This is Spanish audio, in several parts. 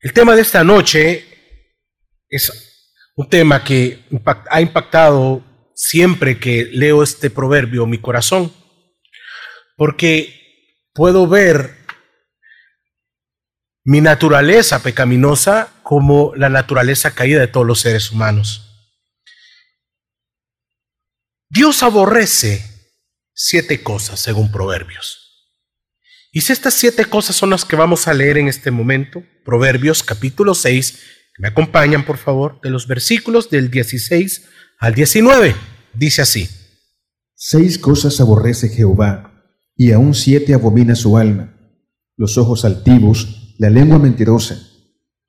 El tema de esta noche es un tema que ha impactado siempre que leo este proverbio mi corazón, porque puedo ver mi naturaleza pecaminosa como la naturaleza caída de todos los seres humanos. Dios aborrece siete cosas según Proverbios. Y si estas siete cosas son las que vamos a leer en este momento, Proverbios capítulo 6, me acompañan por favor, de los versículos del 16 al 19, dice así. Seis cosas aborrece Jehová, y aún siete abomina su alma, los ojos altivos, la lengua mentirosa,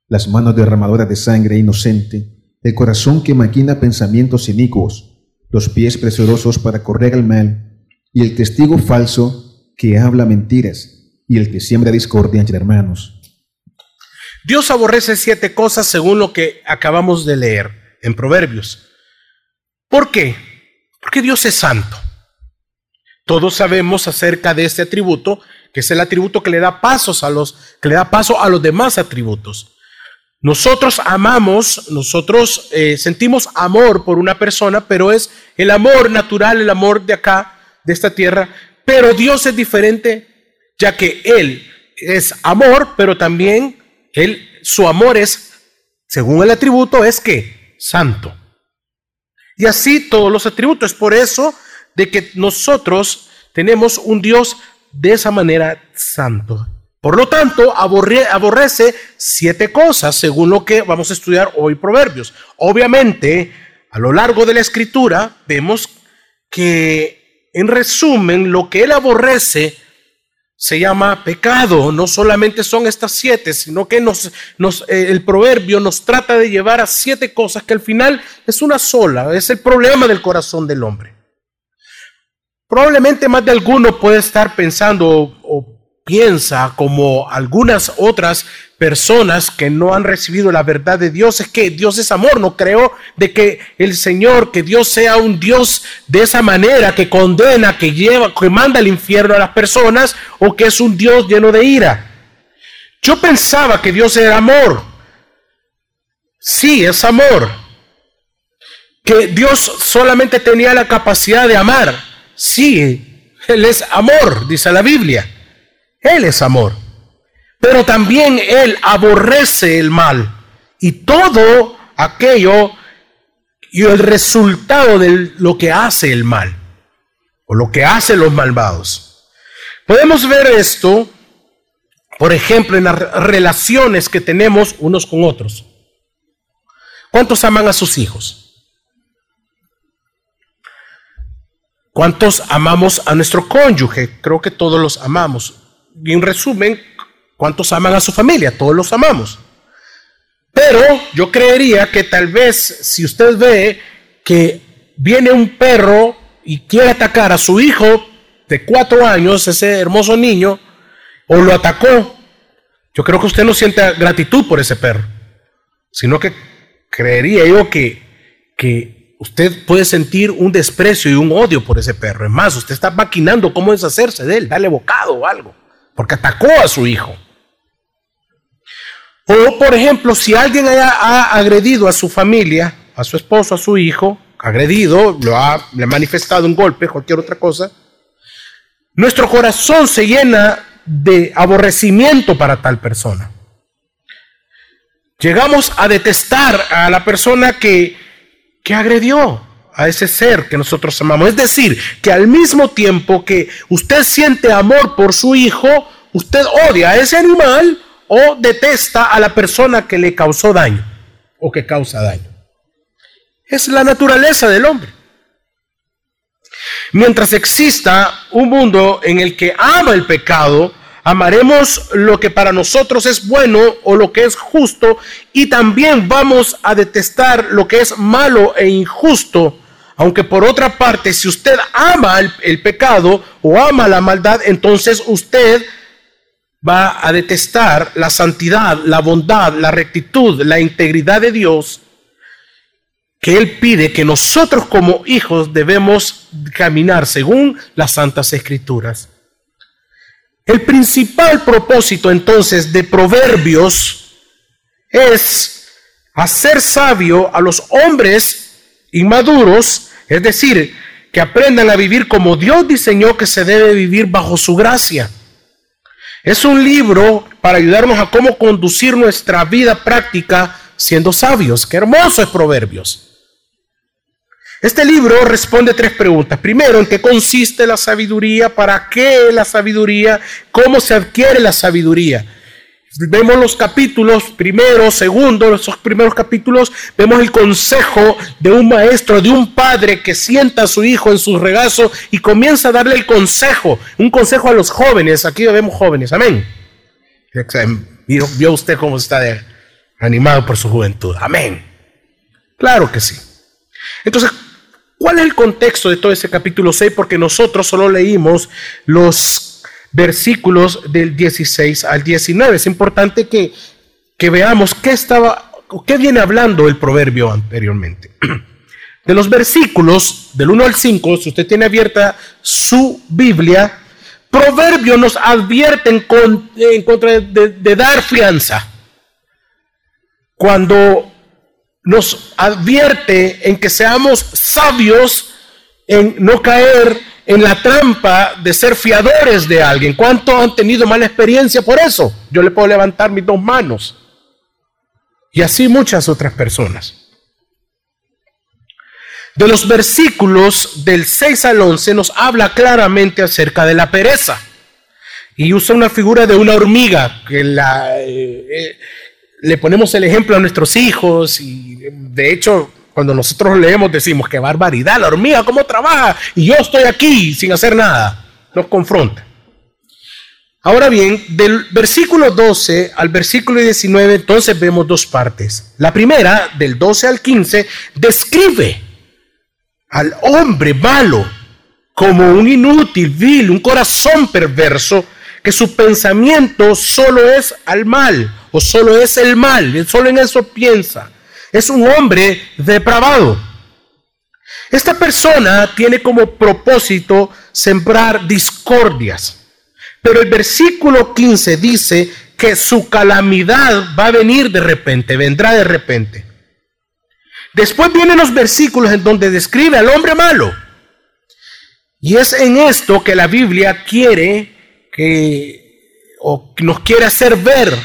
las manos derramadoras de sangre inocente, el corazón que maquina pensamientos inicuos, los pies presurosos para correr al mal, y el testigo falso que habla mentiras, y el que siembra discordia entre hermanos. Dios aborrece siete cosas según lo que acabamos de leer en Proverbios. ¿Por qué? Porque Dios es santo. Todos sabemos acerca de este atributo, que es el atributo que le da pasos a los que le da paso a los demás atributos. Nosotros amamos, nosotros eh, sentimos amor por una persona, pero es el amor natural, el amor de acá, de esta tierra. Pero Dios es diferente, ya que Él es amor, pero también él, su amor es, según el atributo, es que santo. Y así todos los atributos. Es por eso de que nosotros tenemos un Dios de esa manera santo. Por lo tanto, aborrece siete cosas, según lo que vamos a estudiar hoy Proverbios. Obviamente, a lo largo de la escritura, vemos que, en resumen, lo que él aborrece se llama pecado. No solamente son estas siete, sino que eh, el proverbio nos trata de llevar a siete cosas que al final es una sola. Es el problema del corazón del hombre. Probablemente más de alguno puede estar pensando o piensa como algunas otras personas que no han recibido la verdad de Dios es que Dios es amor. No creo de que el Señor, que Dios sea un Dios de esa manera, que condena, que lleva, que manda al infierno a las personas o que es un Dios lleno de ira. Yo pensaba que Dios era amor. Sí, es amor. Que Dios solamente tenía la capacidad de amar. Sí, Él es amor, dice la Biblia. Él es amor. Pero también Él aborrece el mal y todo aquello y el resultado de lo que hace el mal o lo que hacen los malvados. Podemos ver esto, por ejemplo, en las relaciones que tenemos unos con otros. ¿Cuántos aman a sus hijos? ¿Cuántos amamos a nuestro cónyuge? Creo que todos los amamos y en resumen, ¿cuántos aman a su familia? Todos los amamos. Pero yo creería que tal vez si usted ve que viene un perro y quiere atacar a su hijo de cuatro años, ese hermoso niño, o lo atacó, yo creo que usted no siente gratitud por ese perro, sino que creería yo que, que usted puede sentir un desprecio y un odio por ese perro. Es más, usted está maquinando cómo deshacerse de él, darle bocado o algo porque atacó a su hijo. O, por ejemplo, si alguien ha agredido a su familia, a su esposo, a su hijo, agredido, lo ha, le ha manifestado un golpe, cualquier otra cosa, nuestro corazón se llena de aborrecimiento para tal persona. Llegamos a detestar a la persona que, que agredió a ese ser que nosotros amamos. Es decir, que al mismo tiempo que usted siente amor por su hijo, usted odia a ese animal o detesta a la persona que le causó daño o que causa daño. Es la naturaleza del hombre. Mientras exista un mundo en el que ama el pecado, amaremos lo que para nosotros es bueno o lo que es justo y también vamos a detestar lo que es malo e injusto aunque por otra parte, si usted ama el, pecado o ama la maldad, entonces usted va a detestar la santidad, la bondad, la rectitud, la integridad de Dios, que Él pide que nosotros como hijos debemos caminar según las santas escrituras. El principal propósito entonces de Proverbios es hacer sabio a los hombres inmaduros, es decir, que aprendan a vivir como Dios diseñó que se debe vivir bajo su gracia. Es un libro para ayudarnos a cómo conducir nuestra vida práctica siendo sabios. Qué hermoso es Proverbios. Este libro responde tres preguntas. Primero, ¿en qué consiste la sabiduría? ¿Para qué la sabiduría? ¿Cómo se adquiere la sabiduría? Vemos los capítulos, primero, segundo, esos primeros capítulos, vemos el consejo de un maestro, de un padre que sienta a su hijo en su regazo y comienza a darle el consejo, un consejo a los jóvenes. Aquí vemos jóvenes, amén. Vio usted cómo está animado por su juventud, amén. Claro que sí. Entonces, ¿Cuál es el contexto de todo ese capítulo 6? Porque nosotros solo leímos los versículos del 16 al 19. Es importante que, que veamos qué estaba, qué viene hablando el proverbio anteriormente. De los versículos del 1 al 5, si usted tiene abierta su Biblia, Proverbio nos advierte en, contra de, de dar fianza. Cuando nos advierte en que seamos sabios en no caer en la trampa de ser fiadores de alguien. ¿Cuántos han tenido mala experiencia por eso? Yo le puedo levantar mis dos manos. Y así muchas otras personas. De los versículos del 6 al 11 nos habla claramente acerca de la pereza. Y usa una figura de una hormiga que la... Eh, eh, le ponemos el ejemplo a nuestros hijos y de hecho cuando nosotros leemos decimos que barbaridad, la hormiga, ¿cómo trabaja? Y yo estoy aquí sin hacer nada. Nos confronta. Ahora bien, del versículo 12 al versículo 19, entonces vemos dos partes. La primera, del 12 al 15, describe al hombre malo como un inútil, vil, un corazón perverso, que su pensamiento solo es al mal, o solo es el mal, solo en eso piensa. Es un hombre depravado. Esta persona tiene como propósito sembrar discordias. Pero el versículo 15 dice que su calamidad va a venir de repente, vendrá de repente. Después vienen los versículos en donde describe al hombre malo. Y es en esto que la Biblia quiere que, o nos quiere hacer ver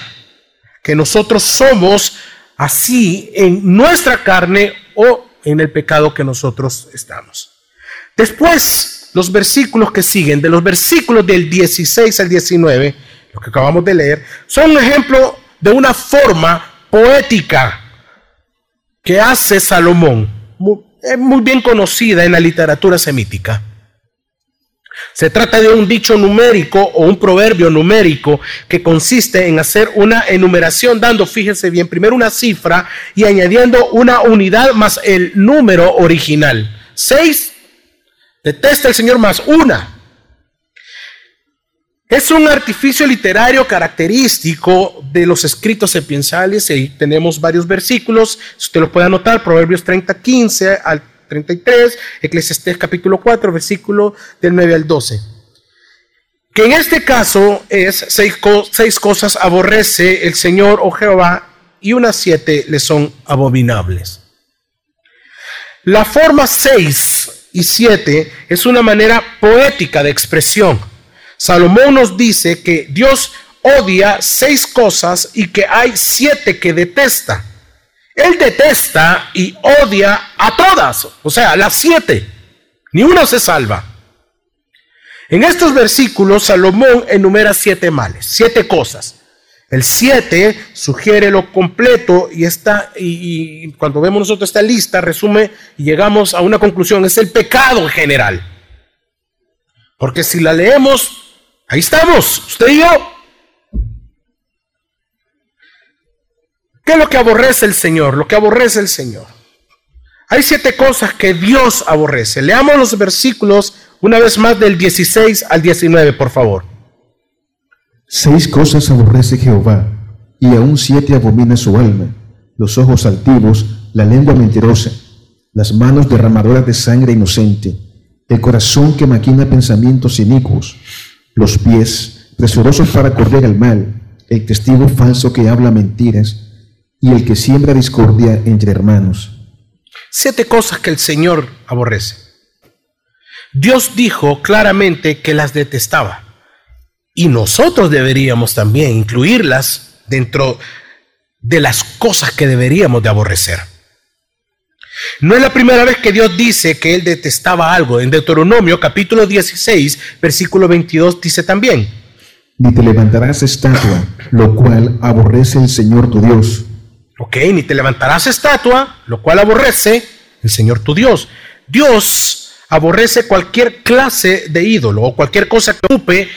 que nosotros somos así en nuestra carne o en el pecado que nosotros estamos. Después, los versículos que siguen, de los versículos del 16 al 19, lo que acabamos de leer, son un ejemplo de una forma poética que hace Salomón, es muy bien conocida en la literatura semítica. Se trata de un dicho numérico o un proverbio numérico que consiste en hacer una enumeración dando, fíjense bien, primero una cifra y añadiendo una unidad más el número original. Seis, detesta el Señor más una. Es un artificio literario característico de los escritos sapiensales. Ahí tenemos varios versículos. Si usted lo puede anotar, Proverbios 30, 15 al 33, Eclesiastés capítulo 4, versículo del 9 al 12. Que en este caso es seis, seis cosas aborrece el Señor o oh Jehová y unas siete le son abominables. La forma 6 y 7 es una manera poética de expresión. Salomón nos dice que Dios odia seis cosas y que hay siete que detesta. Él detesta y odia a todas, o sea, las siete. Ni una se salva. En estos versículos, Salomón enumera siete males, siete cosas. El siete sugiere lo completo y, está, y, cuando vemos nosotros esta lista, resume y llegamos a una conclusión, es el pecado en general. Porque si la leemos, ahí estamos, usted y yo. ¿Qué es lo que aborrece el Señor? Lo que aborrece el Señor. Hay siete cosas que Dios aborrece. Leamos los versículos una vez más del 16 al 19, por favor. Seis cosas aborrece Jehová, y aún siete abomina su alma, los ojos altivos, la lengua mentirosa, las manos derramadoras de sangre inocente, el corazón que maquina pensamientos inicuos, los pies presurosos para correr al mal, el testigo falso que habla mentiras, y el que siembra discordia entre hermanos. Siete cosas que el Señor aborrece. Dios dijo claramente que las detestaba. Y nosotros deberíamos también incluirlas dentro de las cosas que deberíamos de aborrecer. No es la primera vez que Dios dice que Él detestaba algo. En Deuteronomio capítulo 16, versículo 22 dice también. Ni te levantarás estatua, lo cual aborrece el Señor tu Dios. Ok, ni te levantarás estatua, lo cual aborrece el Señor tu Dios. Dios aborrece cualquier clase de ídolo o cualquier cosa que ocupe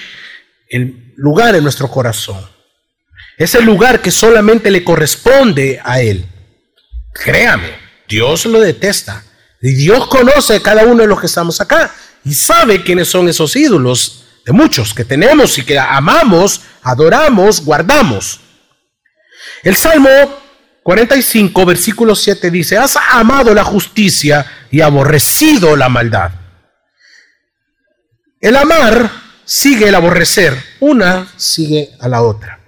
el lugar en nuestro corazón. Es el lugar que solamente le corresponde a Él. Créame, Dios lo detesta. Y Dios conoce a cada uno de los que estamos acá y sabe quiénes son esos ídolos de muchos que tenemos y que amamos, adoramos, guardamos. El Salmo 45, versículo 7 dice, has amado la justicia y aborrecido la maldad. El amar sigue el aborrecer, una sigue a la otra.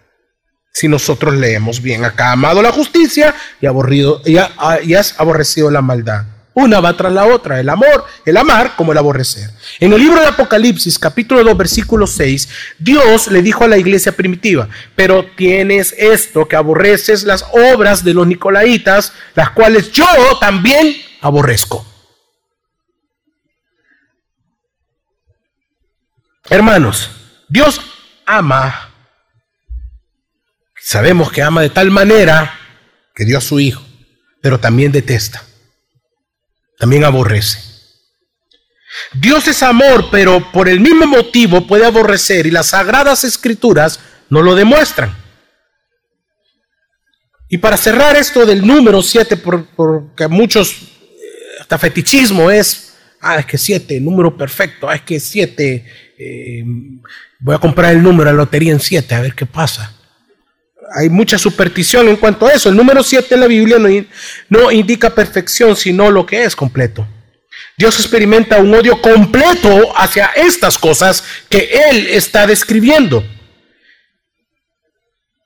Si nosotros leemos bien acá, amado la justicia y, aborrido, y, has aborrecido la maldad. Una va tras la otra, el amor, el amar como el aborrecer. En el libro de Apocalipsis, capítulo 2, versículo 6, Dios le dijo a la iglesia primitiva, pero tienes esto, que aborreces las obras de los nicolaitas, las cuales yo también aborrezco. Hermanos, Dios ama Sabemos que ama de tal manera que dio a su Hijo, pero también detesta, también aborrece. Dios es amor, pero por el mismo motivo puede aborrecer y las sagradas escrituras no lo demuestran. Y para cerrar esto del número 7, porque muchos, eh, hasta fetichismo es, ah, es que 7, número perfecto, ah, es que 7, eh, voy a comprar el número de la lotería en 7, a ver qué pasa hay mucha superstición en cuanto a eso. El número 7 en la Biblia no, no indica perfección, sino lo que es completo. Dios experimenta un odio completo hacia estas cosas que Él está describiendo.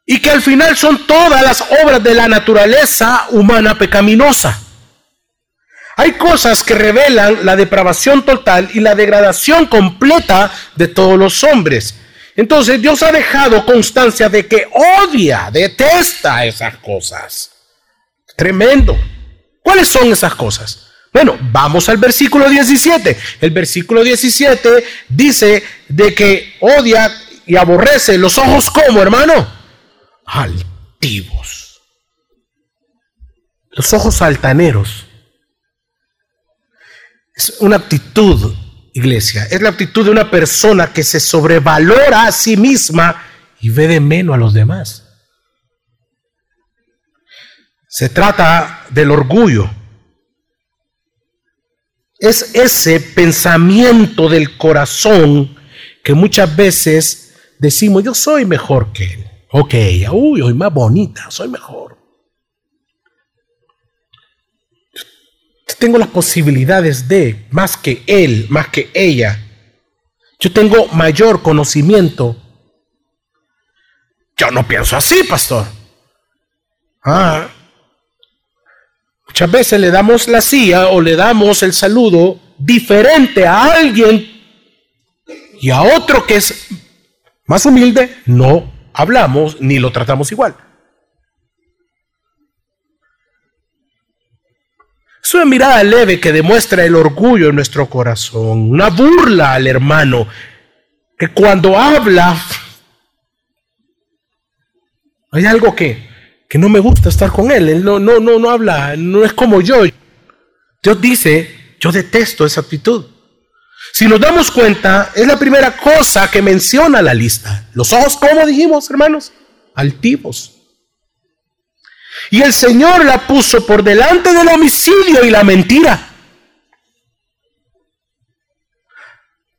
Y que al final son todas las obras de la naturaleza humana pecaminosa. Hay cosas que revelan la depravación total y la degradación completa de todos los hombres. Entonces Dios ha dejado constancia de que odia, detesta esas cosas. Tremendo. ¿Cuáles son esas cosas? Bueno, vamos al versículo 17. El versículo 17 dice de que odia y aborrece los ojos como, hermano, altivos. Los ojos altaneros. Es una actitud iglesia. Es la actitud de una persona que se sobrevalora a sí misma y ve de menos a los demás. Se trata del orgullo. Es ese pensamiento del corazón que muchas veces decimos, yo soy mejor que él. Ok, uy, soy más bonita, soy mejor. Tengo las posibilidades de, más que él, más que ella. Yo tengo mayor conocimiento. Yo no pienso así, pastor. Ah. Muchas veces le damos la silla o le damos el saludo diferente a alguien y a otro que es más humilde, no hablamos ni lo tratamos igual. Es una mirada leve que demuestra el orgullo en nuestro corazón, una burla al hermano, que cuando habla, hay algo que, que no me gusta estar con él, él no, no, no, no habla, no es como yo. Dios dice, yo detesto esa actitud. Si nos damos cuenta, es la primera cosa que menciona la lista. Los ojos, ¿cómo dijimos, hermanos? Altivos. Y el Señor la puso por delante del homicidio y la mentira.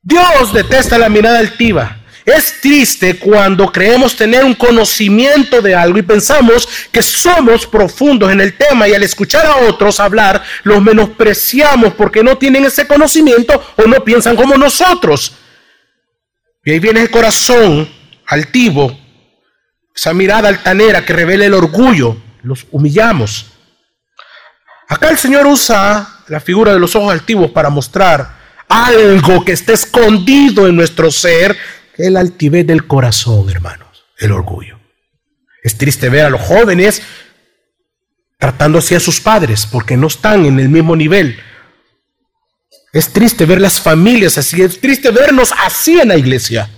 Dios detesta la mirada altiva. Es triste cuando creemos tener un conocimiento de algo y pensamos que somos profundos en el tema y al escuchar a otros hablar los menospreciamos porque no tienen ese conocimiento o no piensan como nosotros. Y ahí viene el corazón altivo, esa mirada altanera que revela el orgullo los humillamos. Acá el Señor usa la figura de los ojos altivos para mostrar algo que está escondido en nuestro ser, que el altivez del corazón, hermanos, el orgullo. Es triste ver a los jóvenes tratando así a sus padres porque no están en el mismo nivel. Es triste ver las familias así, es triste vernos así en la iglesia.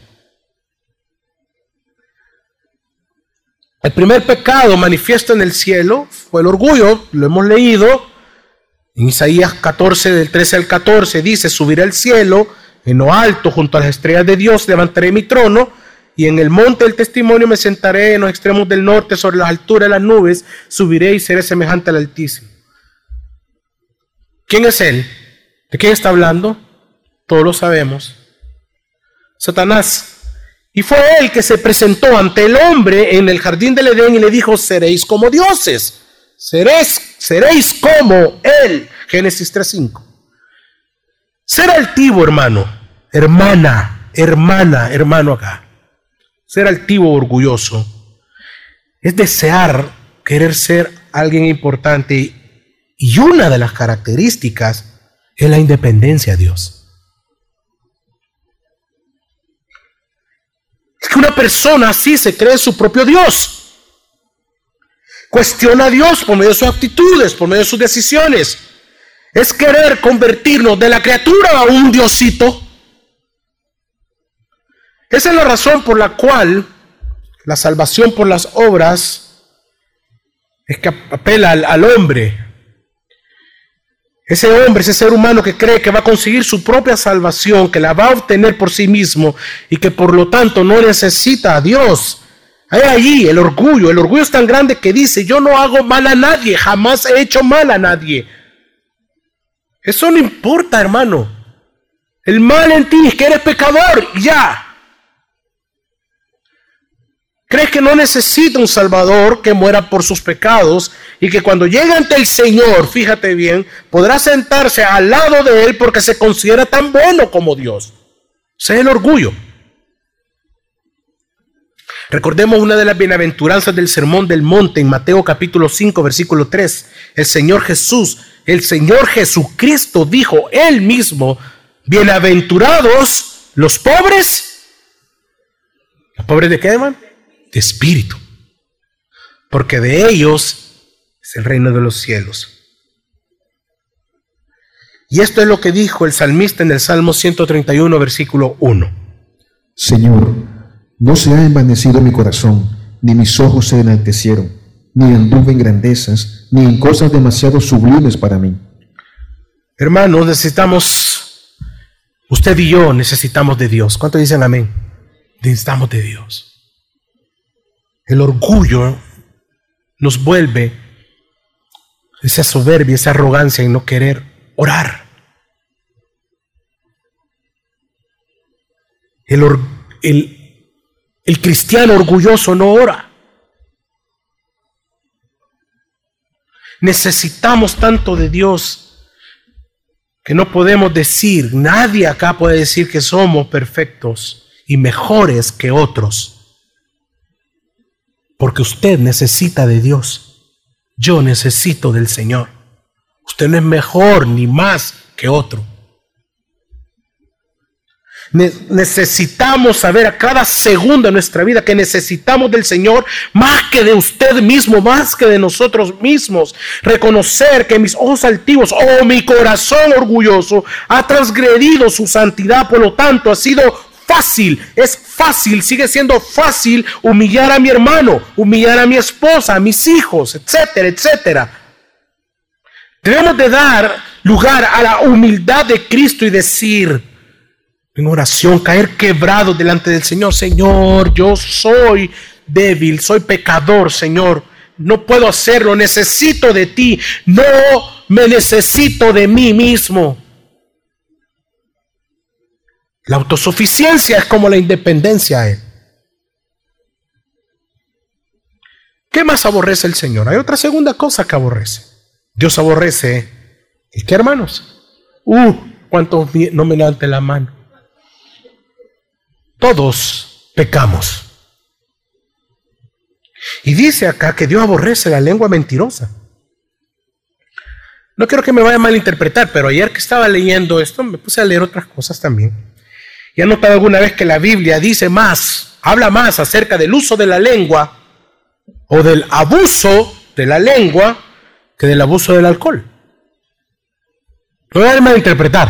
El primer pecado manifiesto en el cielo fue el orgullo, lo hemos leído. En Isaías 14, del 13 al 14, dice, subiré al cielo, en lo alto, junto a las estrellas de Dios, levantaré mi trono, y en el monte del testimonio me sentaré en los extremos del norte, sobre las alturas de las nubes, subiré y seré semejante al Altísimo. ¿Quién es Él? ¿De quién está hablando? Todos lo sabemos. Satanás. Y fue él que se presentó ante el hombre en el jardín del Edén y le dijo, seréis como dioses, seréis, seréis como él. Génesis 3.5. Ser altivo, hermano, hermana, hermana, hermano acá. Ser altivo, orgulloso, es desear querer ser alguien importante y una de las características es la independencia de Dios. Es que una persona así se cree su propio Dios. Cuestiona a Dios por medio de sus actitudes, por medio de sus decisiones. Es querer convertirnos de la criatura a un diosito. Esa es la razón por la cual la salvación por las obras es que apela al, al hombre ese hombre, ese ser humano que cree que va a conseguir su propia salvación, que la va a obtener por sí mismo y que por lo tanto no necesita a Dios. Hay allí el orgullo. El orgullo es tan grande que dice, yo no hago mal a nadie, jamás he hecho mal a nadie. Eso no importa, hermano. El mal en ti es que eres pecador, ya. Crees que no necesita un Salvador que muera por sus pecados y que cuando llegue ante el Señor, fíjate bien, podrá sentarse al lado de Él porque se considera tan bueno como Dios. Ese es el orgullo. Recordemos una de las bienaventuranzas del Sermón del Monte en Mateo capítulo 5, versículo 3. El Señor Jesús, el Señor Jesucristo dijo él mismo, bienaventurados los pobres. ¿Los pobres de qué, hermano? de espíritu, porque de ellos es el reino de los cielos. Y esto es lo que dijo el salmista en el Salmo 131, versículo 1. Señor, no se ha envanecido mi corazón, ni mis ojos se enaltecieron, ni anduve en grandezas, ni en cosas demasiado sublimes para mí. Hermanos, necesitamos, usted y yo necesitamos de Dios. ¿Cuánto dicen amén? Necesitamos de Dios. El orgullo nos vuelve esa soberbia, esa arrogancia en no querer orar. El, el, cristiano orgulloso no ora. Necesitamos tanto de Dios que no podemos decir, nadie acá puede decir que somos perfectos y mejores que otros. Porque usted necesita de Dios. Yo necesito del Señor. Usted no es mejor ni más que otro. necesitamos saber a cada segundo de nuestra vida que necesitamos del Señor más que de usted mismo, más que de nosotros mismos. Reconocer que mis ojos altivos o oh, mi corazón orgulloso ha transgredido su santidad, por lo tanto ha sido fácil, es fácil, sigue siendo fácil humillar a mi hermano, humillar a mi esposa, a mis hijos, etcétera, etcétera. Debemos de dar lugar a la humildad de Cristo y decir en oración, caer quebrado delante del Señor, Señor, yo soy débil, soy pecador, Señor, no puedo hacerlo, necesito de ti, no me necesito de mí mismo. La autosuficiencia es como la independencia Él. ¿Qué más aborrece el Señor? Hay otra segunda cosa que aborrece. Dios aborrece. ¿Y qué hermanos? Uh, ¿cuántos no me levanten la mano? Todos pecamos. Y dice acá que Dios aborrece la lengua mentirosa. No quiero que me vaya a malinterpretar, pero ayer que estaba leyendo esto me puse a leer otras cosas también. Y he notado alguna vez que la Biblia dice más, habla más acerca del uso de la lengua o del abuso de la lengua que del abuso del alcohol. No voy a malinterpretar.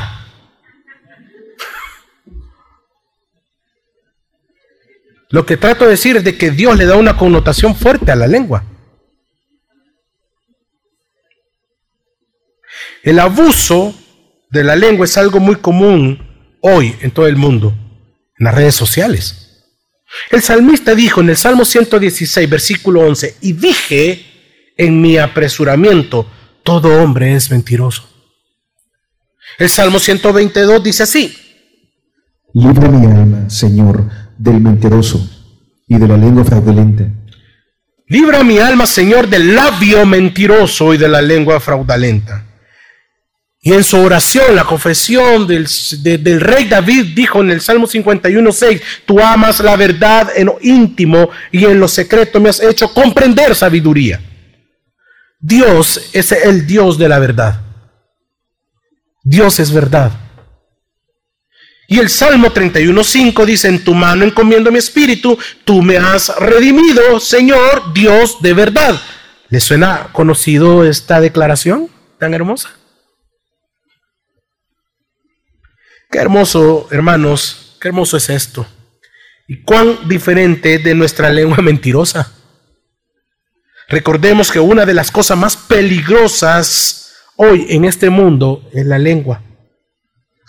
Lo que trato de decir es de que Dios le da una connotación fuerte a la lengua. El abuso de la lengua es algo muy común hoy en todo el mundo, en las redes sociales. El salmista dijo en el Salmo 116, versículo 11, y dije en mi apresuramiento, todo hombre es mentiroso. El Salmo 122 dice así. Libra mi alma, Señor, del mentiroso y de la lengua fraudulenta. Libra mi alma, Señor, del labio mentiroso y de la lengua fraudulenta. Y en su oración, la confesión del, rey David dijo en el Salmo 51.6, tú amas la verdad en lo íntimo y en lo secreto me has hecho comprender sabiduría. Dios es el Dios de la verdad. Dios es verdad. Y el Salmo 31.5 dice, en tu mano encomiendo mi espíritu, tú me has redimido, Señor, Dios de verdad. ¿Le suena conocido esta declaración tan hermosa? Qué hermoso, hermanos, qué hermoso es esto. Y cuán diferente de nuestra lengua mentirosa. Recordemos que una de las cosas más peligrosas hoy en este mundo es la lengua.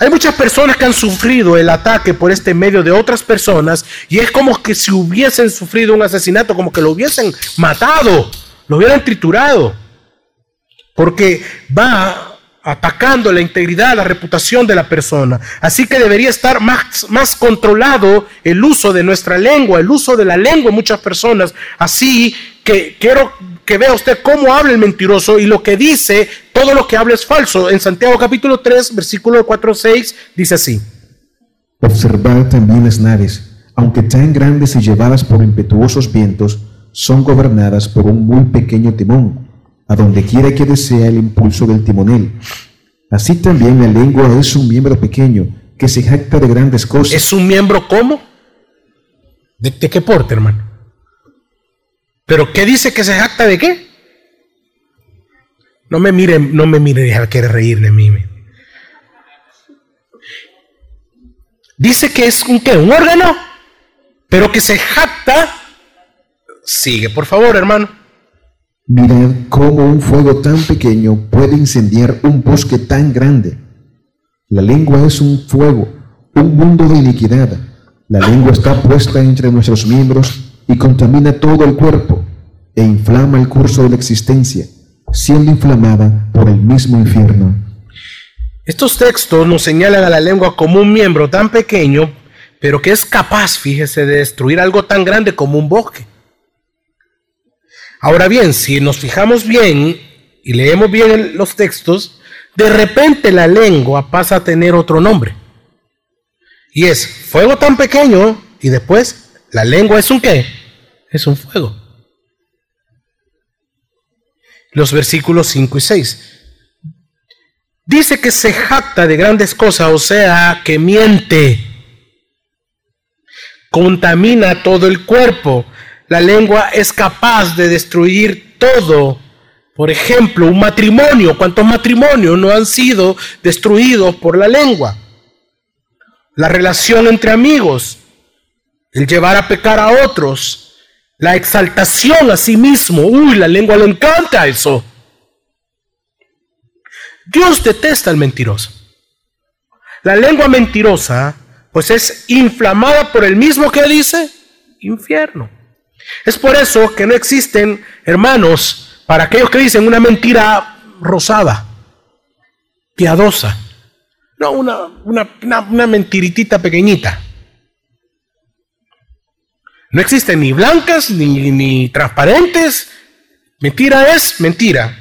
Hay muchas personas que han sufrido el ataque por este medio de otras personas y es como que si hubiesen sufrido un asesinato, como que lo hubiesen matado, lo hubieran triturado. Porque va atacando la integridad, la reputación de la persona. Así que debería estar más, más controlado el uso de nuestra lengua, el uso de la lengua en muchas personas. Así que quiero que vea usted cómo habla el mentiroso y lo que dice, todo lo que habla es falso. En Santiago capítulo 3, versículo 4 6, dice así. Observad también las naves, aunque tan grandes y llevadas por impetuosos vientos, son gobernadas por un muy pequeño timón a donde quiera que desea el impulso del timonel. Así también la lengua es un miembro pequeño que se jacta de grandes cosas. ¿Es un miembro cómo? ¿De, qué porte, hermano? ¿Pero qué dice que se jacta de qué? No me mire, no me mire, quiere reír de mí. Dice que es un qué, un órgano, pero que se jacta. Sigue, por favor, hermano. Mirad cómo un fuego tan pequeño puede incendiar un bosque tan grande. La lengua es un fuego, un mundo de iniquidad. La lengua está puesta entre nuestros miembros y contamina todo el cuerpo e inflama el curso de la existencia, siendo inflamada por el mismo infierno. Estos textos nos señalan a la lengua como un miembro tan pequeño, pero que es capaz, fíjese, de destruir algo tan grande como un bosque. Ahora bien, si nos fijamos bien y leemos bien los textos, de repente la lengua pasa a tener otro nombre. Y es fuego tan pequeño y después la lengua es un qué? Es un fuego. Los versículos 5 y 6. Dice que se jacta de grandes cosas, o sea, que miente, contamina todo el cuerpo, la lengua es capaz de destruir todo. Por ejemplo, un matrimonio. ¿Cuántos matrimonios no han sido destruidos por la lengua? La relación entre amigos, el llevar a pecar a otros, la exaltación a sí mismo. Uy, la lengua le encanta eso. Dios detesta al mentiroso. La lengua mentirosa, pues es inflamada por el mismo que dice infierno. Es por eso que no existen, hermanos, para aquellos que dicen una mentira rosada, piadosa. No, una, una, mentiritita pequeñita. No existen ni blancas ni, ni transparentes. Mentira es mentira.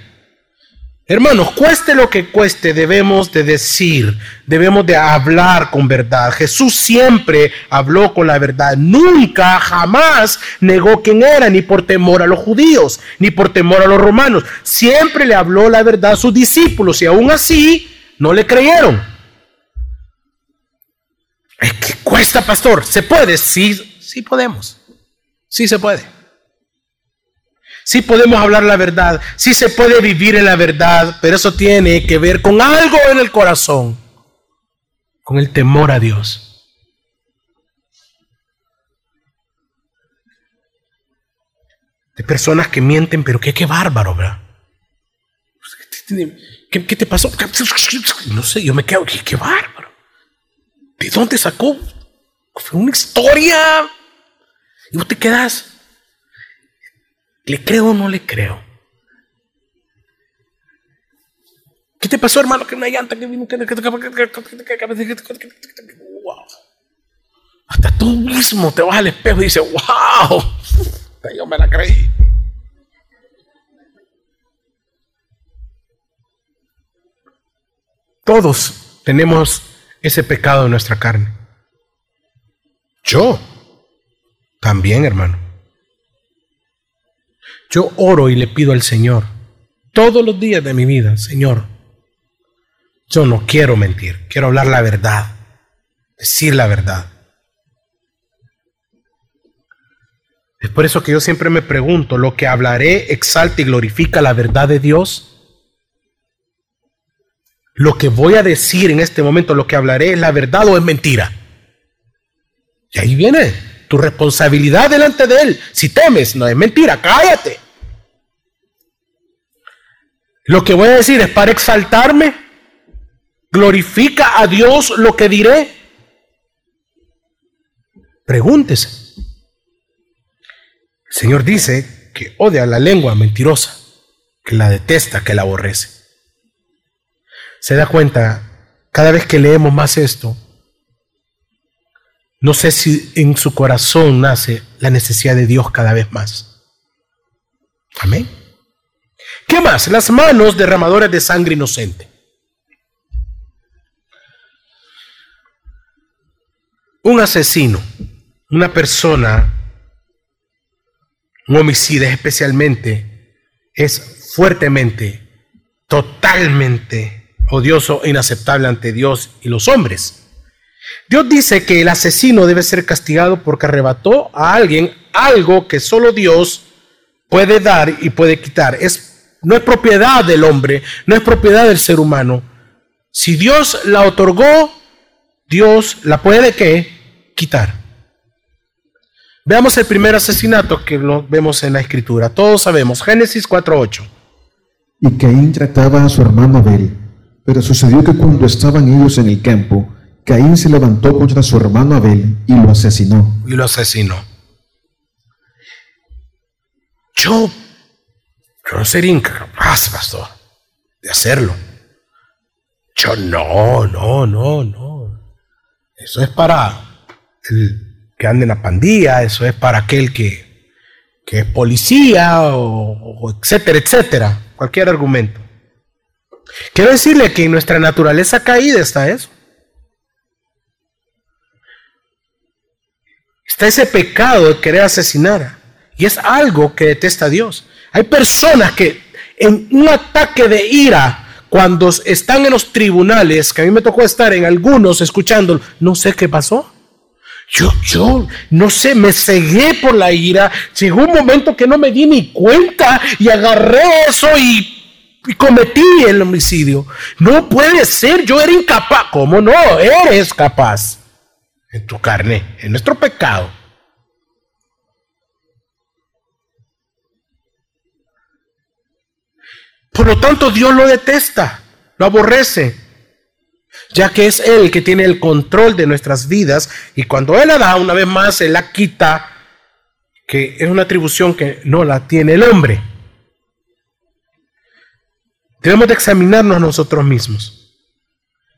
Hermanos, cueste lo que cueste, debemos de decir, debemos de hablar con verdad. Jesús siempre habló con la verdad, nunca, jamás negó quién era, ni por temor a los judíos, ni por temor a los romanos. Siempre le habló la verdad a sus discípulos y aún así no le creyeron. Que cuesta, pastor. ¿Se puede? Sí, sí podemos. Sí se puede. Sí podemos hablar la verdad, sí se puede vivir en la verdad, pero eso tiene que ver con algo en el corazón, con el temor a Dios. De personas que mienten, pero qué, qué bárbaro, ¿verdad? ¿Qué, ¿Qué, te pasó? No sé, yo me quedo, qué, qué bárbaro. ¿De dónde sacó? Fue una historia. Y vos te quedas. ¿Le creo o no le creo? ¿Qué te pasó, hermano? Que una llanta que vino. Wow. Hasta tú mismo te vas al espejo y dices, wow, yo me la creí. Todos tenemos ese pecado en nuestra carne. Yo también, hermano. Yo oro y le pido al Señor todos los días de mi vida, Señor, yo no quiero mentir, quiero hablar la verdad, decir la verdad. Es por eso que yo siempre me pregunto, ¿lo que hablaré exalta y glorifica la verdad de Dios? ¿Lo que voy a decir en este momento, lo que hablaré, es la verdad o es mentira? Y ahí viene tu responsabilidad delante de Él. Si temes, no es mentira, cállate. Lo que voy a decir es para exaltarme. Glorifica a Dios lo que diré. Pregúntese. El Señor dice que odia la lengua mentirosa, que la detesta, que la aborrece. Se da cuenta, cada vez que leemos más esto, no sé si en su corazón nace la necesidad de Dios cada vez más. Amén. ¿Qué más? Las manos derramadoras de sangre inocente. Un asesino, una persona, un homicida especialmente, es fuertemente, totalmente odioso e inaceptable ante Dios y los hombres. Dios dice que el asesino debe ser castigado porque arrebató a alguien algo que solo Dios puede dar y puede quitar. Es, no es propiedad del hombre, no es propiedad del ser humano. Si Dios la otorgó, Dios la puede ¿qué? quitar. Veamos el primer asesinato que vemos en la escritura. Todos sabemos, Génesis 4.8. Y Caín trataba a su hermano Abel, pero sucedió que cuando estaban ellos en el campo, Caín se levantó contra su hermano Abel y lo asesinó. Y lo asesinó. Yo, yo no sería incapaz, pastor, de hacerlo. Yo no, no, no, no. Eso es para el que anda en la pandilla, eso es para aquel que, que es policía, o, etcétera, etcétera. Cualquier argumento. Quiero decirle que en nuestra naturaleza caída está eso. Está ese pecado de querer asesinar. Y es algo que detesta Dios. Hay personas que en un ataque de ira, cuando están en los tribunales, que a mí me tocó estar en algunos escuchando, no sé qué pasó. Yo, yo, no sé, me cegué por la ira. Llegó un momento que no me di ni cuenta y agarré eso y, y cometí el homicidio. No puede ser, yo era incapaz. ¿Cómo no? Eres capaz tu carne, en nuestro pecado. Por lo tanto, Dios lo detesta, lo aborrece, ya que es Él que tiene el control de nuestras vidas y cuando Él la da, una vez más, Él la quita, que es una atribución que no la tiene el hombre. Debemos de examinarnos nosotros mismos.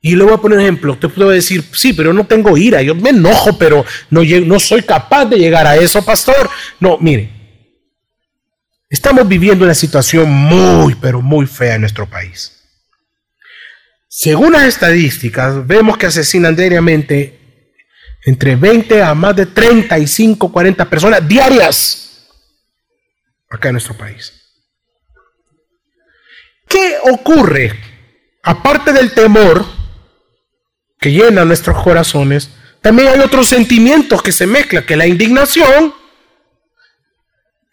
Y le voy a poner un ejemplo. Te puedo decir, sí, pero no tengo ira. Yo me enojo, pero no, no soy capaz de llegar a eso, pastor. No, mire. Estamos viviendo una situación muy, pero muy fea en nuestro país. Según las estadísticas, vemos que asesinan diariamente entre 20 a más de 35, 40 personas diarias acá en nuestro país. ¿Qué ocurre? Aparte del temor que llena nuestros corazones, también hay otros sentimientos que se mezclan, que la indignación,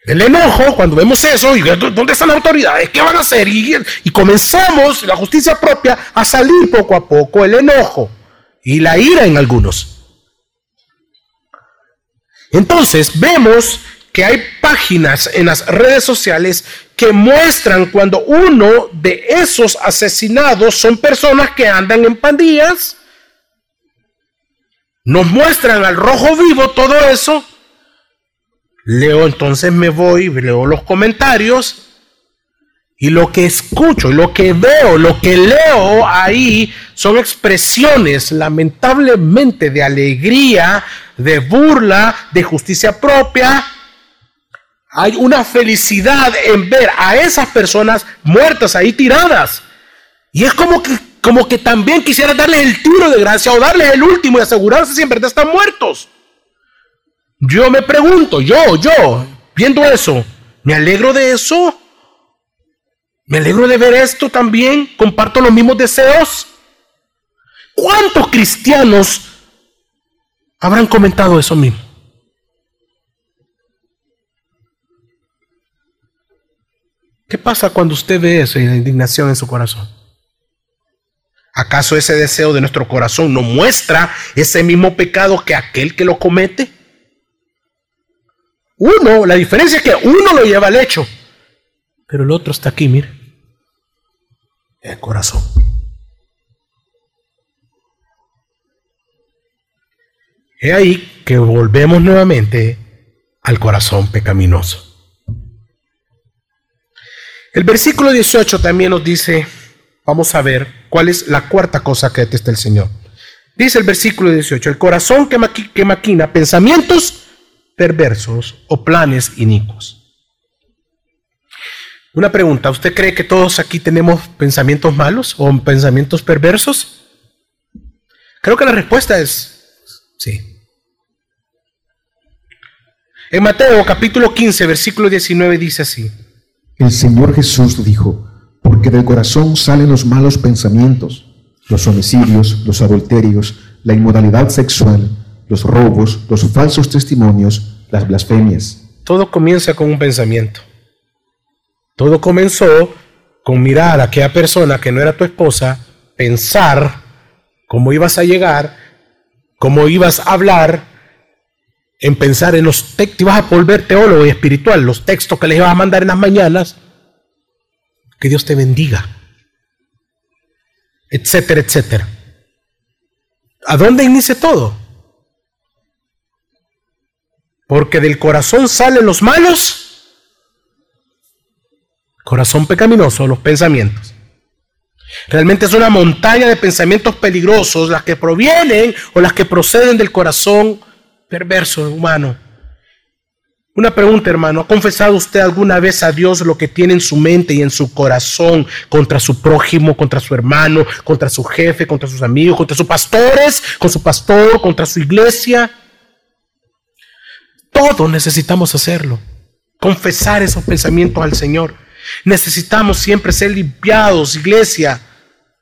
el enojo, cuando vemos eso, y ¿dónde están las autoridades? ¿Qué van a hacer? Y, y comenzamos la justicia propia a salir poco a poco, el enojo y la ira en algunos. Entonces vemos que hay páginas en las redes sociales que muestran cuando uno de esos asesinados son personas que andan en pandillas. Nos muestran al rojo vivo todo eso. Leo entonces me voy, leo los comentarios y lo que escucho, lo que veo, lo que leo ahí son expresiones lamentablemente de alegría, de burla, de justicia propia, hay una felicidad en ver a esas personas muertas ahí tiradas. Y es como que, como que también quisiera darles el tiro de gracia o darles el último y asegurarse si en verdad están muertos. Yo me pregunto, yo, yo, viendo eso, ¿me alegro de eso? ¿Me alegro de ver esto también? ¿Comparto los mismos deseos? ¿Cuántos cristianos habrán comentado eso mismo? ¿Qué pasa cuando usted ve eso y la indignación en su corazón? ¿Acaso ese deseo de nuestro corazón no muestra ese mismo pecado que aquel que lo comete? Uno, la diferencia es que uno lo lleva al hecho, pero el otro está aquí, mire, el corazón. Es ahí que volvemos nuevamente al corazón pecaminoso. El versículo 18 también nos dice, vamos a ver cuál es la cuarta cosa que detesta el Señor. Dice el versículo 18, el corazón que, que maquina pensamientos perversos o planes inicuos. Una pregunta, ¿usted cree que todos aquí tenemos pensamientos malos o pensamientos perversos? Creo que la respuesta es sí. En Mateo capítulo 15, versículo 19 dice así. El Señor Jesús dijo, porque del corazón salen los malos pensamientos, los homicidios, los adulterios, la inmoralidad sexual, los robos, los falsos testimonios, las blasfemias. Todo comienza con un pensamiento. Todo comenzó con mirar a aquella persona que no era tu esposa, pensar cómo ibas a llegar, cómo ibas a hablar, en pensar en los textos, ibas a volver teólogo y espiritual, los textos que les ibas a mandar en las mañanas, que Dios te bendiga, etcétera, etcétera. ¿A dónde inicia todo? Porque del corazón salen los malos, corazón pecaminoso, los pensamientos. Realmente es una montaña de pensamientos peligrosos las que provienen o las que proceden del corazón perverso, humano. Una pregunta, hermano. ¿Ha confesado usted alguna vez a Dios lo que tiene en su mente y en su corazón contra su prójimo, contra su hermano, contra su jefe, contra sus amigos, contra sus pastores, con su pastor, contra su iglesia? Todos necesitamos hacerlo. Confesar esos pensamientos al Señor. Necesitamos siempre ser limpiados, iglesia.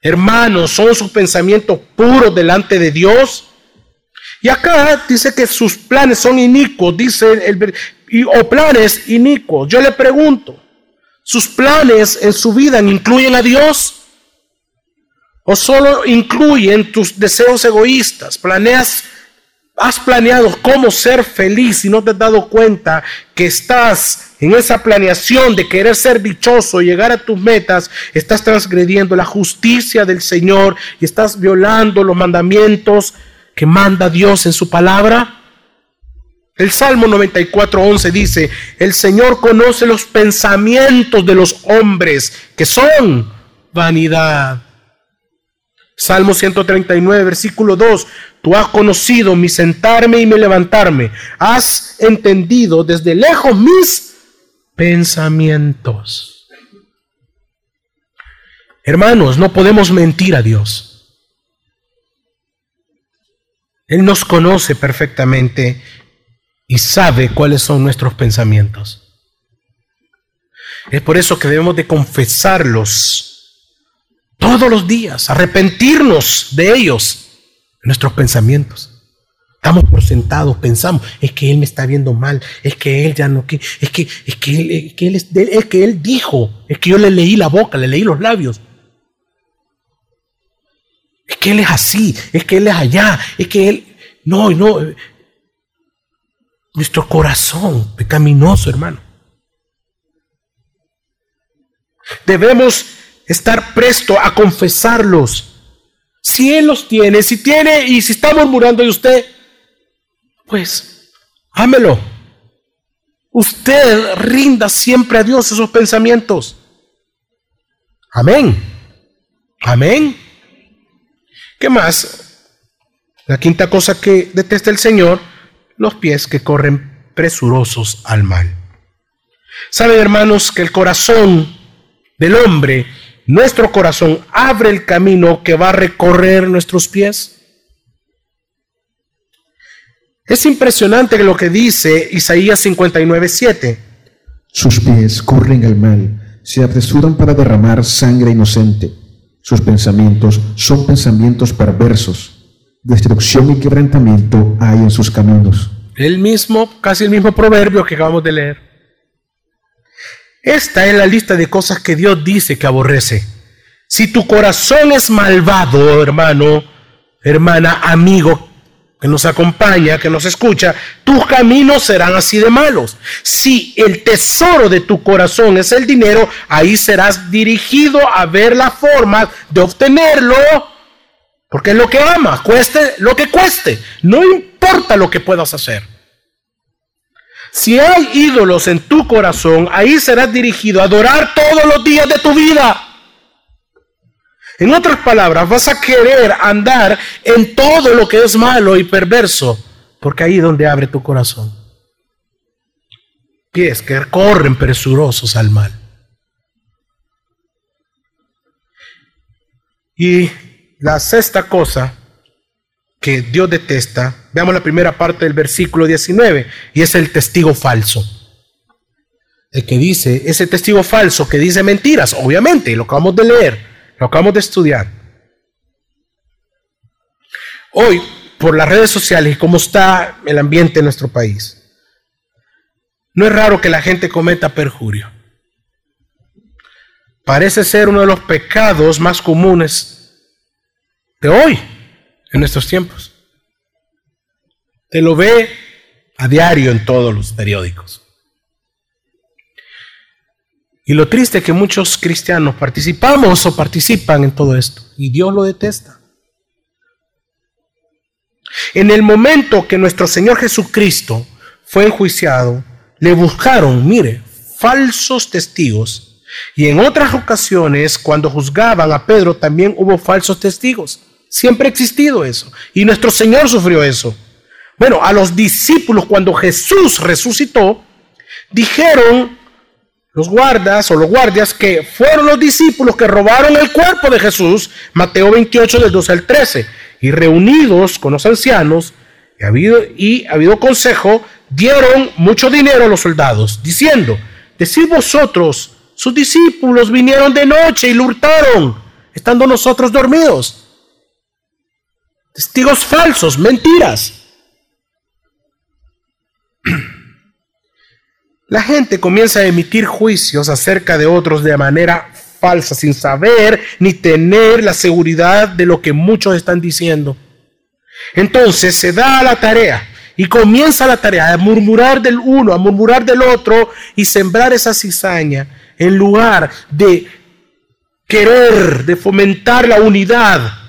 Hermanos, ¿son sus pensamientos puros delante de Dios? Y acá dice que sus planes son inicuos, dice el, o planes inicuos. Yo le pregunto, ¿sus planes en su vida incluyen a Dios? ¿O solo incluyen tus deseos egoístas? ¿Planeas, has planeado cómo ser feliz y no te has dado cuenta que estás en esa planeación de querer ser dichoso, y llegar a tus metas, estás transgrediendo la justicia del Señor y estás violando los mandamientos que manda Dios en su palabra? El Salmo 94.11 dice, el Señor conoce los pensamientos de los hombres, que son vanidad. Salmo 139, versículo 2, tú has conocido mi sentarme y mi levantarme, has entendido desde lejos mis pensamientos. Hermanos, no podemos mentir a Dios. Él nos conoce perfectamente y sabe cuáles son nuestros pensamientos. Es por eso que debemos de confesarlos todos los días, arrepentirnos de ellos, nuestros pensamientos. Estamos por sentados, pensamos, es que él me está viendo mal, es que él ya no, que, es que, es que él, es que él, es que él dijo, es que yo le leí la boca, le leí los labios. Es que él es así, es que él es allá, es que él, no, no, nuestro corazón pecaminoso, hermano. Debemos estar presto a confesarlos. Si Él los tiene, si tiene y si está murmurando de usted, pues ámelo. Usted rinda siempre a Dios esos pensamientos. Amén. Amén. ¿Qué más? La quinta cosa que detesta el Señor, los pies que corren presurosos al mal. Saben, hermanos, que el corazón del hombre, nuestro corazón, abre el camino que va a recorrer nuestros pies. Es impresionante lo que dice Isaías 59, 7. Sus pies corren al mal, se apresuran para derramar sangre inocente. Sus pensamientos son pensamientos perversos. Destrucción y quebrantamiento hay en sus caminos. El mismo, casi el mismo proverbio que acabamos de leer. Esta es la lista de cosas que Dios dice que aborrece. Si tu corazón es malvado, hermano, hermana, amigo que nos acompaña, que nos escucha, tus caminos serán así de malos. Si el tesoro de tu corazón es el dinero, ahí serás dirigido a ver la forma de obtenerlo, porque es lo que amas, cueste lo que cueste, no importa lo que puedas hacer. Si hay ídolos en tu corazón, ahí serás dirigido a adorar todos los días de tu vida. En otras palabras, vas a querer andar en todo lo que es malo y perverso, porque ahí es donde abre tu corazón. Pies que corren presurosos al mal. Y la sexta cosa que Dios detesta, veamos la primera parte del versículo 19, y es el testigo falso. El que dice, ese testigo falso que dice mentiras, obviamente, lo acabamos de leer, lo acabamos de estudiar. Hoy, por las redes sociales y cómo está el ambiente en nuestro país, no es raro que la gente cometa perjurio. Parece ser uno de los pecados más comunes de hoy en nuestros tiempos. Te lo ve a diario en todos los periódicos. Y lo triste es que muchos cristianos participamos o participan en todo esto y Dios lo detesta. En el momento que nuestro Señor Jesucristo fue enjuiciado, le buscaron, mire, falsos testigos. Y en otras ocasiones, cuando juzgaban a Pedro, también hubo falsos testigos. Siempre ha existido eso. Y nuestro Señor sufrió eso. Bueno, a los discípulos cuando Jesús resucitó, dijeron los guardas o los guardias que fueron los discípulos que robaron el cuerpo de Jesús, Mateo 28 del 12 al 13, y reunidos con los ancianos y ha habido, y ha habido consejo, dieron mucho dinero a los soldados, diciendo, decid vosotros, sus discípulos vinieron de noche y lo hurtaron, estando nosotros dormidos testigos falsos, mentiras. La gente comienza a emitir juicios acerca de otros de manera falsa, sin saber ni tener la seguridad de lo que muchos están diciendo. Entonces se da la tarea y comienza la tarea de murmurar del uno, a murmurar del otro y sembrar esa cizaña en lugar de querer, de fomentar la unidad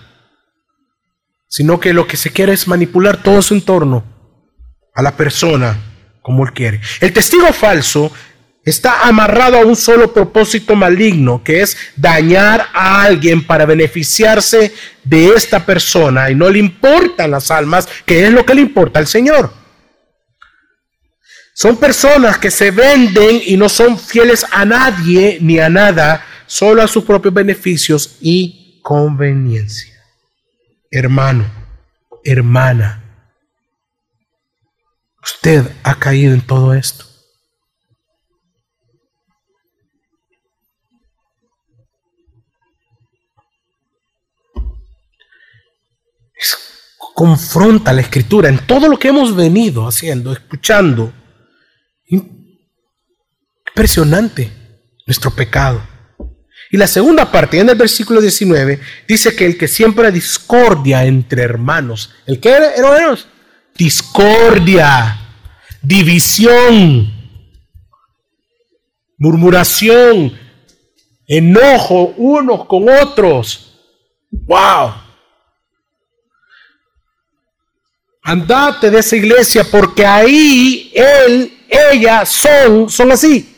sino que lo que se quiere es manipular todo su entorno a la persona como él quiere. El testigo falso está amarrado a un solo propósito maligno, que es dañar a alguien para beneficiarse de esta persona y no le importan las almas, que es lo que le importa al Señor. Son personas que se venden y no son fieles a nadie ni a nada, solo a sus propios beneficios y conveniencia. Hermano, hermana, usted ha caído en todo esto. confronta la escritura en todo lo que hemos venido haciendo, escuchando. Impresionante nuestro pecado. Y la segunda parte, en el versículo 19, dice que el que siembra discordia entre hermanos, ¿el que era, hermanos? Discordia, división, murmuración, enojo unos con otros. ¡Wow! andate de esa iglesia porque ahí él, ella son, son así.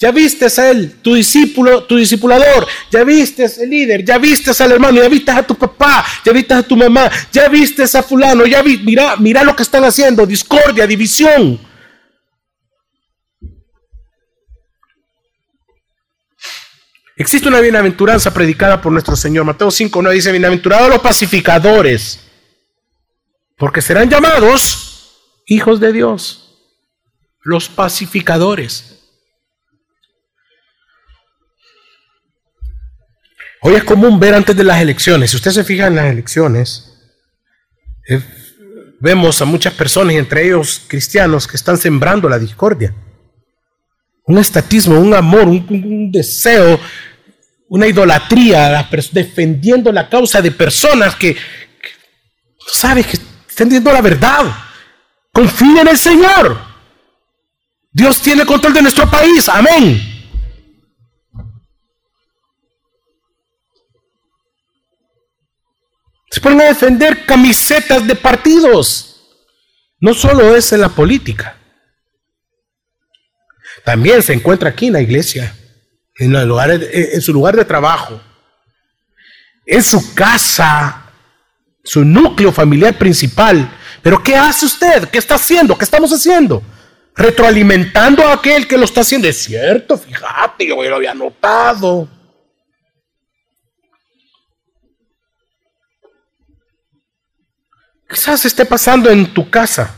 Ya viste a él, tu discípulo, tu discipulador, ya viste el líder, ya viste al hermano, ya viste a tu papá, ya viste a tu mamá, ya viste a fulano, ya vi, mira, mira lo que están haciendo, discordia, división. Existe una bienaventuranza predicada por nuestro Señor. Mateo 5 no dice, bienaventurados los pacificadores porque serán llamados hijos de Dios, los pacificadores. Hoy es común ver antes de las elecciones, si usted se fija en las elecciones, eh, vemos a muchas personas, entre ellos cristianos, que están sembrando la discordia. Un estatismo, un amor, un, deseo, una idolatría, defendiendo la causa de personas que, que sabes que entendiendo la verdad. Confía en el Señor. Dios tiene control de nuestro país. Amén. Se ponen a defender camisetas de partidos. No solo es en la política. También se encuentra aquí en la iglesia, en, en su lugar de trabajo, en su casa, su núcleo familiar principal. Pero ¿qué hace usted? ¿Qué está haciendo? ¿Qué estamos haciendo? Retroalimentando a aquel que lo está haciendo. Es cierto, fíjate, yo lo había notado. Quizás esté pasando en tu casa.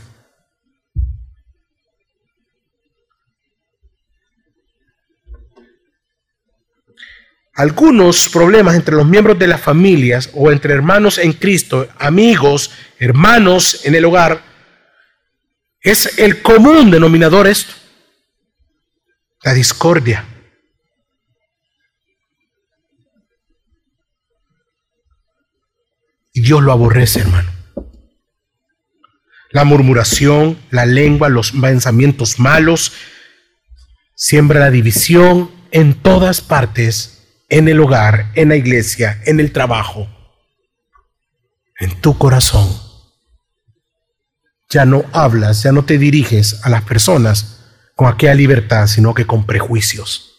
algunos problemas entre los miembros de las familias o entre hermanos en Cristo, amigos, hermanos en el hogar, es el común denominador esto, la discordia. Y Dios lo aborrece, hermano. La murmuración, la lengua, los pensamientos malos, siembra la división en todas partes en el hogar, en la iglesia, en el trabajo, en tu corazón. Ya no hablas, ya no te diriges a las personas con aquella libertad, sino que con prejuicios.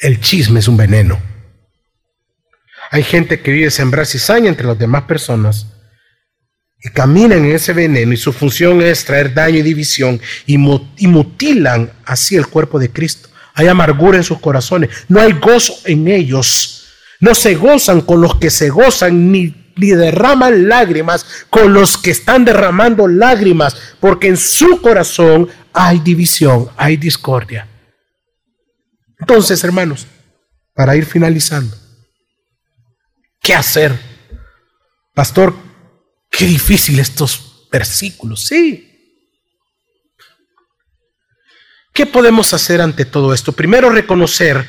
El chisme es un veneno. Hay gente que vive sembrar cizaña entre las demás personas y caminan en ese veneno y su función es traer daño y división y, mutilan así el cuerpo de Cristo hay amargura en sus corazones, no hay gozo en ellos. No se gozan con los que se gozan, ni, ni derraman lágrimas con los que están derramando lágrimas, porque en su corazón hay división, hay discordia. Entonces, hermanos, para ir finalizando, ¿qué hacer? Pastor, qué difícil estos versículos. Sí, ¿Qué podemos hacer ante todo esto? Primero, reconocer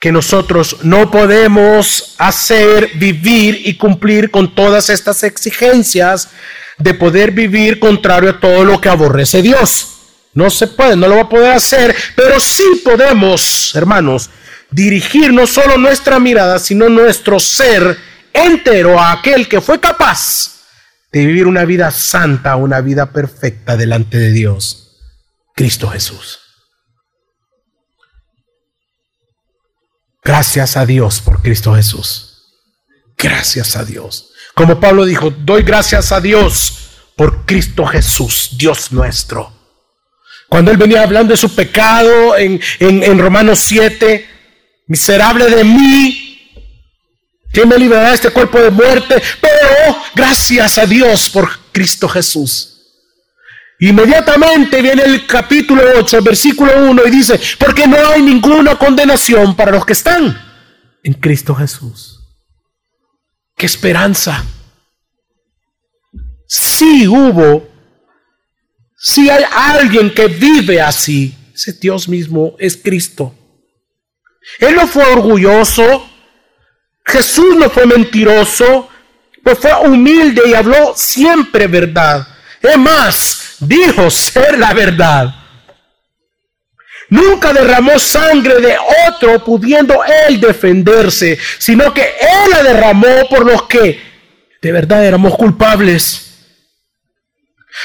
que nosotros no podemos hacer, vivir y cumplir con todas estas exigencias de poder vivir contrario a todo lo que aborrece Dios. No se puede, no lo va a poder hacer, pero sí podemos, hermanos, dirigir no solo nuestra mirada, sino nuestro ser entero a aquel que fue capaz de vivir una vida santa, una vida perfecta delante de Dios, Cristo Jesús. Gracias a Dios por Cristo Jesús. Gracias a Dios. Como Pablo dijo, doy gracias a Dios por Cristo Jesús, Dios nuestro. Cuando él venía hablando de su pecado en, en, Romanos 7, miserable de mí, ¿quién me librará de este cuerpo de muerte? Pero gracias a Dios por Cristo Jesús. Inmediatamente viene el capítulo 8, versículo 1 y dice, porque no hay ninguna condenación para los que están en Cristo Jesús. ¡Qué esperanza! Si hubo, si hay alguien que vive así, ese Dios mismo es Cristo. Él no fue orgulloso, Jesús no fue mentiroso, pues fue humilde y habló siempre verdad. Es más, dijo ser la verdad. Nunca derramó sangre de otro pudiendo él defenderse, sino que él la derramó por los que de verdad éramos culpables.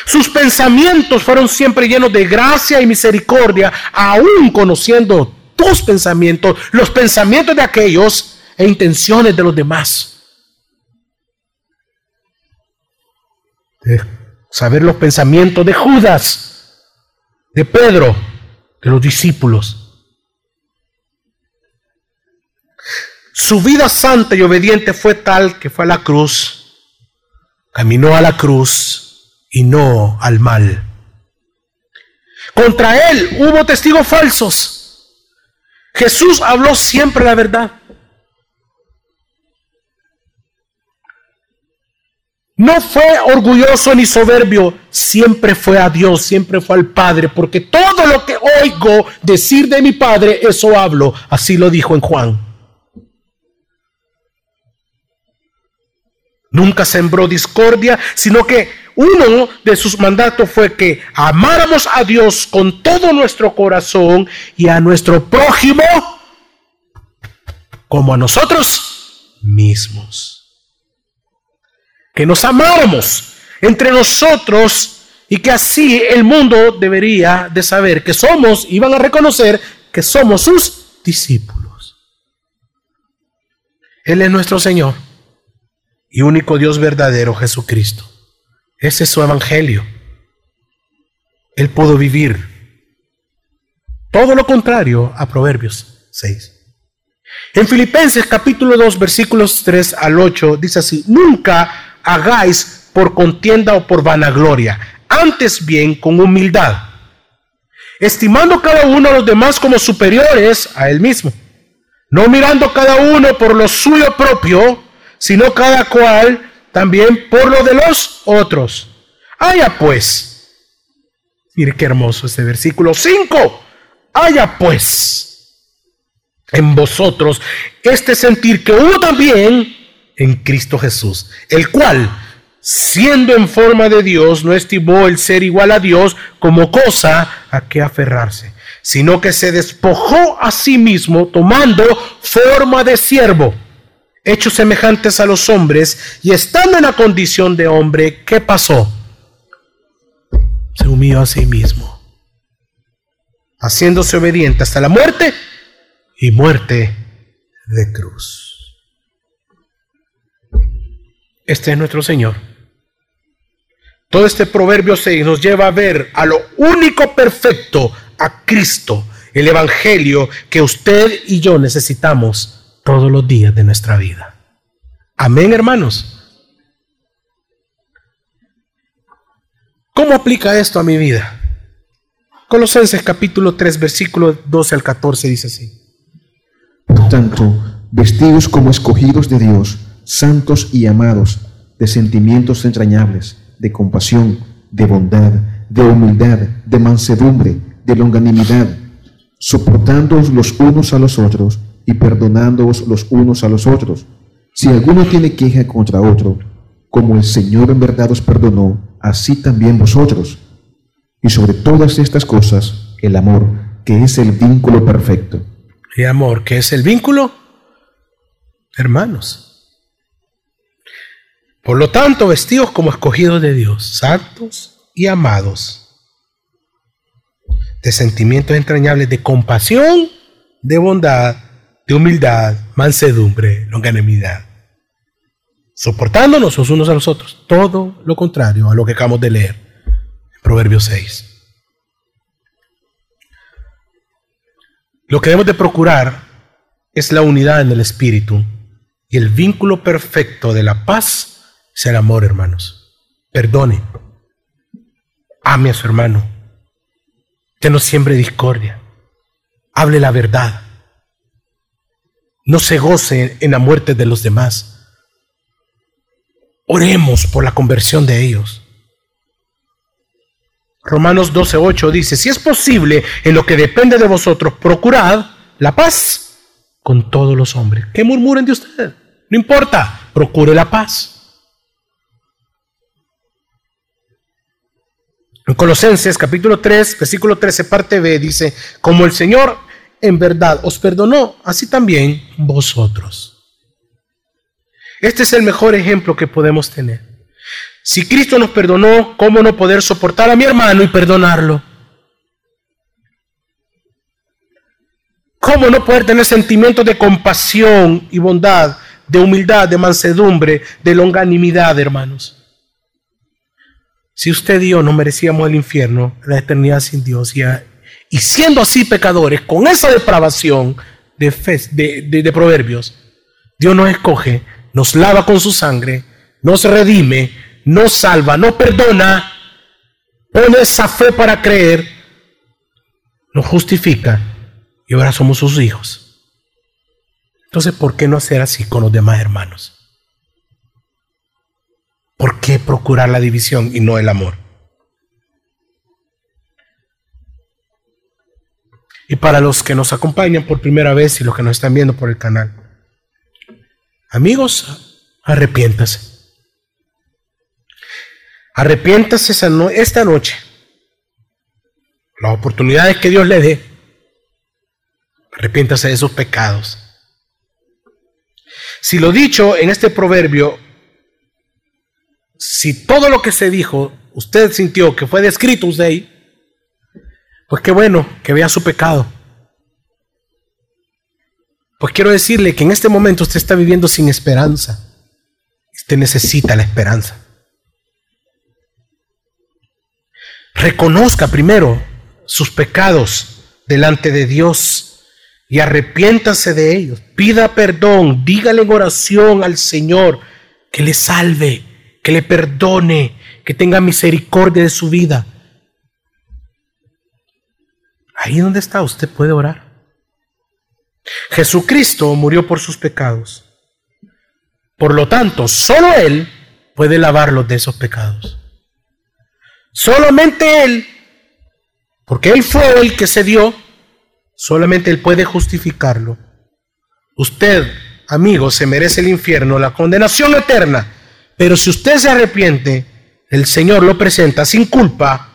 Sus pensamientos fueron siempre llenos de gracia y misericordia, aún conociendo tus pensamientos, los pensamientos de aquellos e intenciones de los demás. saber los pensamientos de Judas, de Pedro, de los discípulos. Su vida santa y obediente fue tal que fue a la cruz, caminó a la cruz y no al mal. Contra él hubo testigos falsos. Jesús habló siempre la verdad. No fue orgulloso ni soberbio, siempre fue a Dios, siempre fue al Padre, porque todo lo que oigo decir de mi Padre, eso hablo. Así lo dijo en Juan. Nunca sembró discordia, sino que uno de sus mandatos fue que amáramos a Dios con todo nuestro corazón y a nuestro prójimo como a nosotros mismos que nos amáramos entre nosotros y que así el mundo debería de saber que somos y van a reconocer que somos sus discípulos. Él es nuestro Señor y único Dios verdadero, Jesucristo. Ese es su evangelio. Él pudo vivir todo lo contrario a Proverbios 6. En Filipenses capítulo 2 versículos 3 al 8 dice así, nunca hagáis por contienda o por vanagloria, antes bien con humildad, estimando cada uno a los demás como superiores a él mismo, no mirando cada uno por lo suyo propio, sino cada cual también por lo de los otros. Haya pues, mire qué hermoso este versículo 5, haya pues en vosotros este sentir que hubo también en Cristo Jesús, el cual, siendo en forma de Dios, no estimó el ser igual a Dios como cosa a que aferrarse, sino que se despojó a sí mismo tomando forma de siervo, hechos semejantes a los hombres, y estando en la condición de hombre, ¿qué pasó? Se humilló a sí mismo, haciéndose obediente hasta la muerte y muerte de cruz. Este es nuestro Señor. Todo este proverbio 6 nos lleva a ver a lo único perfecto, a Cristo, el Evangelio que usted y yo necesitamos todos los días de nuestra vida. Amén, hermanos. ¿Cómo aplica esto a mi vida? Colosenses capítulo 3, versículo 12 al 14 dice así. Por tanto, vestidos como escogidos de Dios, santos y amados, de sentimientos entrañables, de compasión, de bondad, de humildad, de mansedumbre, de longanimidad, soportándoos los unos a los otros y perdonándoos los unos a los otros. Si alguno tiene queja contra otro, como el Señor en verdad os perdonó, así también vosotros. Y sobre todas estas cosas, el amor, que es el vínculo perfecto. ¿Y amor, que es el vínculo? Hermanos, por lo tanto, vestidos como escogidos de Dios, santos y amados, de sentimientos entrañables de compasión, de bondad, de humildad, mansedumbre, longanimidad. soportándonos los unos a los otros. Todo lo contrario a lo que acabamos de leer en Proverbios 6. Lo que debemos de procurar es la unidad en el espíritu y el vínculo perfecto de la paz es el amor, hermanos. Perdone. Ame a su hermano. Que no siembre discordia. Hable la verdad. No se goce en la muerte de los demás. Oremos por la conversión de ellos. Romanos 12:8 dice, si es posible, en lo que depende de vosotros, procurad la paz con todos los hombres. Que murmuren de usted. No importa, procure la paz. En Colosenses capítulo 3, versículo 13, parte B, dice, como el Señor en verdad os perdonó, así también vosotros. Este es el mejor ejemplo que podemos tener. Si Cristo nos perdonó, ¿cómo no poder soportar a mi hermano y perdonarlo? ¿Cómo no poder tener sentimientos de compasión y bondad, de humildad, de mansedumbre, de longanimidad, hermanos? Si usted y yo no merecíamos el infierno, la eternidad sin Dios, y, siendo así pecadores, con esa depravación de, de, de proverbios, Dios nos escoge, nos lava con su sangre, nos redime, nos salva, nos perdona, pone esa fe para creer, nos justifica y ahora somos sus hijos. Entonces, ¿por qué no hacer así con los demás hermanos? ¿Por qué procurar la división y no el amor? Y para los que nos acompañan por primera vez y los que nos están viendo por el canal, amigos, arrepiéntase. Arrepiéntase esta noche. Las oportunidades que Dios le dé Arrepiéntase de esos pecados. Si lo dicho en este proverbio, si todo lo que se dijo, usted sintió que fue descrito usted ahí, pues qué bueno que vea su pecado. Pues quiero decirle que en este momento usted está viviendo sin esperanza. Usted necesita la esperanza. Reconozca primero sus pecados delante de Dios y arrepiéntase de ellos. Pida perdón, dígale en oración al Señor que le salve, que le perdone, que tenga misericordia de su vida. Ahí donde está usted puede orar. Jesucristo murió por sus pecados. Por lo tanto, solo Él puede lavarlos de esos pecados. Solamente Él, porque Él fue el que se dio Solamente Él puede justificarlo. Usted, amigo, se merece el infierno, la condenación eterna. Pero si usted se arrepiente, el Señor lo presenta sin culpa,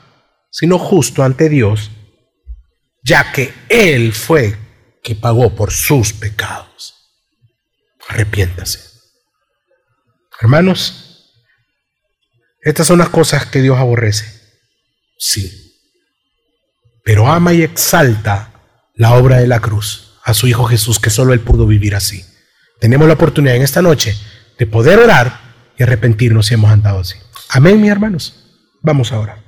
sino justo ante Dios, ya que Él fue que pagó por sus pecados. Arrepiéntase. Hermanos, estas son las cosas que Dios aborrece. Sí. Pero ama y exalta la obra de la cruz, a su Hijo Jesús, que solo Él pudo vivir así. Tenemos la oportunidad en esta noche de poder orar y arrepentirnos si hemos andado así. Amén, mis hermanos. Vamos ahora.